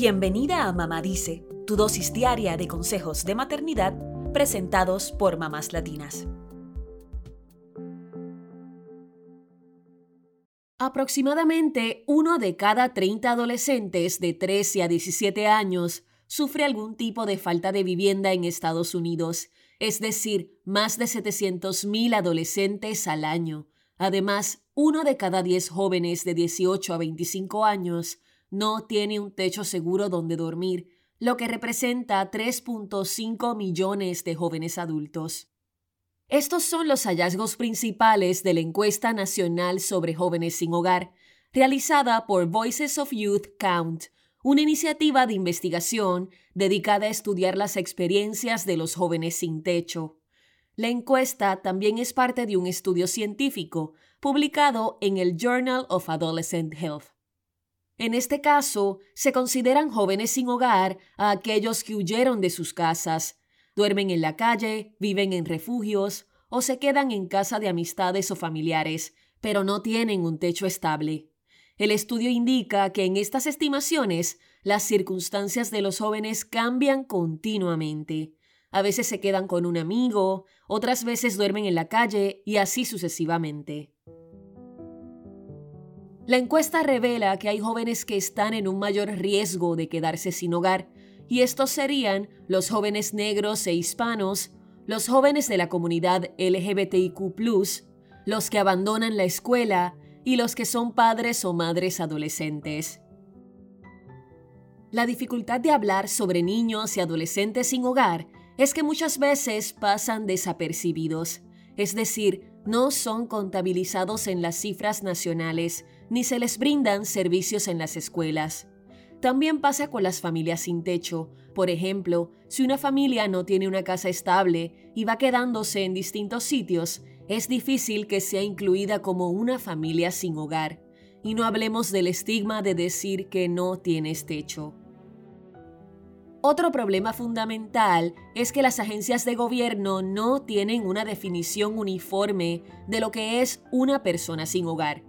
Bienvenida a Mamá Dice, tu dosis diaria de consejos de maternidad presentados por mamás latinas. Aproximadamente uno de cada 30 adolescentes de 13 a 17 años sufre algún tipo de falta de vivienda en Estados Unidos, es decir, más de 700.000 adolescentes al año. Además, uno de cada 10 jóvenes de 18 a 25 años no tiene un techo seguro donde dormir, lo que representa 3.5 millones de jóvenes adultos. Estos son los hallazgos principales de la encuesta nacional sobre jóvenes sin hogar, realizada por Voices of Youth Count, una iniciativa de investigación dedicada a estudiar las experiencias de los jóvenes sin techo. La encuesta también es parte de un estudio científico publicado en el Journal of Adolescent Health. En este caso, se consideran jóvenes sin hogar a aquellos que huyeron de sus casas, duermen en la calle, viven en refugios o se quedan en casa de amistades o familiares, pero no tienen un techo estable. El estudio indica que en estas estimaciones las circunstancias de los jóvenes cambian continuamente. A veces se quedan con un amigo, otras veces duermen en la calle y así sucesivamente. La encuesta revela que hay jóvenes que están en un mayor riesgo de quedarse sin hogar, y estos serían los jóvenes negros e hispanos, los jóvenes de la comunidad LGBTIQ, los que abandonan la escuela y los que son padres o madres adolescentes. La dificultad de hablar sobre niños y adolescentes sin hogar es que muchas veces pasan desapercibidos, es decir, no son contabilizados en las cifras nacionales ni se les brindan servicios en las escuelas. También pasa con las familias sin techo. Por ejemplo, si una familia no tiene una casa estable y va quedándose en distintos sitios, es difícil que sea incluida como una familia sin hogar. Y no hablemos del estigma de decir que no tienes techo. Otro problema fundamental es que las agencias de gobierno no tienen una definición uniforme de lo que es una persona sin hogar.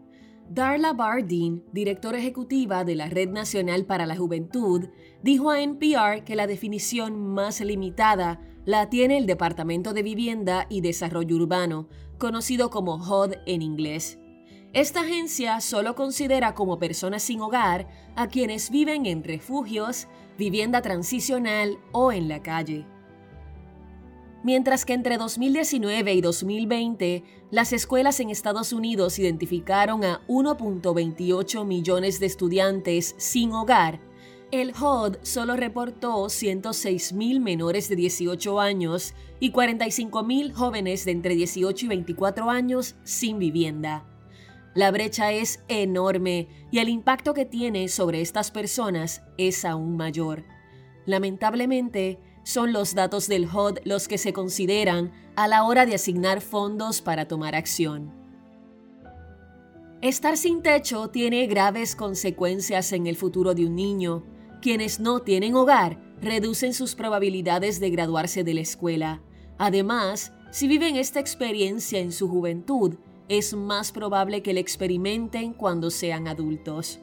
Darla Bardeen, directora ejecutiva de la Red Nacional para la Juventud, dijo a NPR que la definición más limitada la tiene el Departamento de Vivienda y Desarrollo Urbano, conocido como HUD en inglés. Esta agencia solo considera como personas sin hogar a quienes viven en refugios, vivienda transicional o en la calle. Mientras que entre 2019 y 2020, las escuelas en Estados Unidos identificaron a 1.28 millones de estudiantes sin hogar, el HUD solo reportó 106 mil menores de 18 años y 45 mil jóvenes de entre 18 y 24 años sin vivienda. La brecha es enorme y el impacto que tiene sobre estas personas es aún mayor. Lamentablemente, son los datos del HUD los que se consideran a la hora de asignar fondos para tomar acción. Estar sin techo tiene graves consecuencias en el futuro de un niño. Quienes no tienen hogar reducen sus probabilidades de graduarse de la escuela. Además, si viven esta experiencia en su juventud, es más probable que la experimenten cuando sean adultos.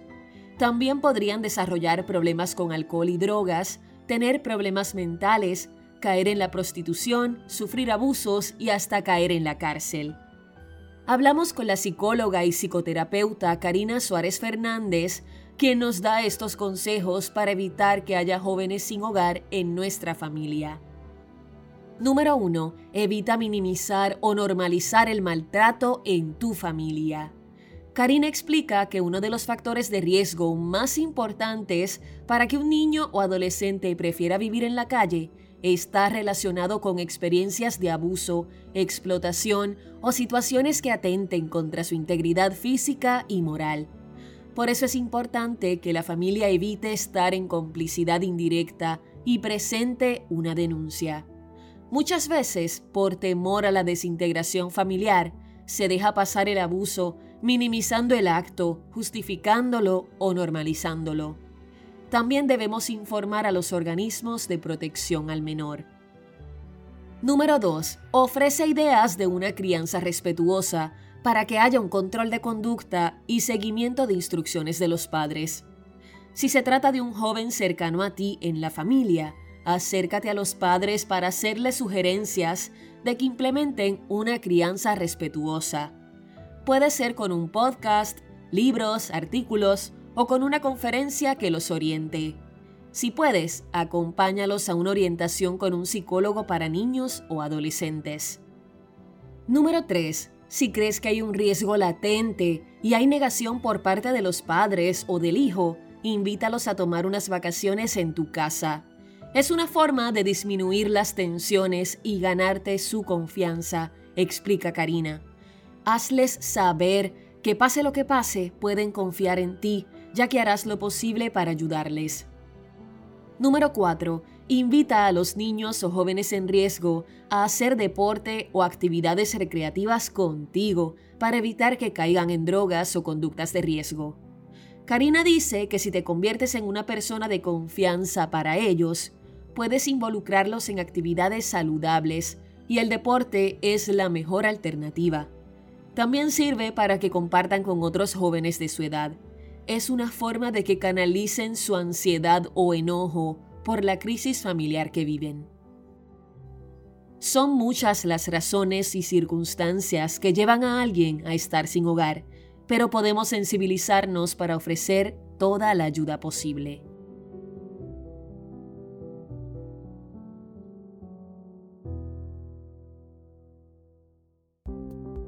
También podrían desarrollar problemas con alcohol y drogas, tener problemas mentales, caer en la prostitución, sufrir abusos y hasta caer en la cárcel. Hablamos con la psicóloga y psicoterapeuta Karina Suárez Fernández, quien nos da estos consejos para evitar que haya jóvenes sin hogar en nuestra familia. Número 1. Evita minimizar o normalizar el maltrato en tu familia. Karina explica que uno de los factores de riesgo más importantes para que un niño o adolescente prefiera vivir en la calle está relacionado con experiencias de abuso, explotación o situaciones que atenten contra su integridad física y moral. Por eso es importante que la familia evite estar en complicidad indirecta y presente una denuncia. Muchas veces, por temor a la desintegración familiar, se deja pasar el abuso minimizando el acto, justificándolo o normalizándolo. También debemos informar a los organismos de protección al menor. Número 2. Ofrece ideas de una crianza respetuosa para que haya un control de conducta y seguimiento de instrucciones de los padres. Si se trata de un joven cercano a ti en la familia, acércate a los padres para hacerles sugerencias de que implementen una crianza respetuosa. Puede ser con un podcast, libros, artículos o con una conferencia que los oriente. Si puedes, acompáñalos a una orientación con un psicólogo para niños o adolescentes. Número 3. Si crees que hay un riesgo latente y hay negación por parte de los padres o del hijo, invítalos a tomar unas vacaciones en tu casa. Es una forma de disminuir las tensiones y ganarte su confianza, explica Karina. Hazles saber que pase lo que pase, pueden confiar en ti, ya que harás lo posible para ayudarles. Número 4. Invita a los niños o jóvenes en riesgo a hacer deporte o actividades recreativas contigo para evitar que caigan en drogas o conductas de riesgo. Karina dice que si te conviertes en una persona de confianza para ellos, puedes involucrarlos en actividades saludables y el deporte es la mejor alternativa. También sirve para que compartan con otros jóvenes de su edad es una forma de que canalicen su ansiedad o enojo por la crisis familiar que viven. Son muchas las razones y circunstancias que llevan a alguien a estar sin hogar, pero podemos sensibilizarnos para ofrecer toda la ayuda posible.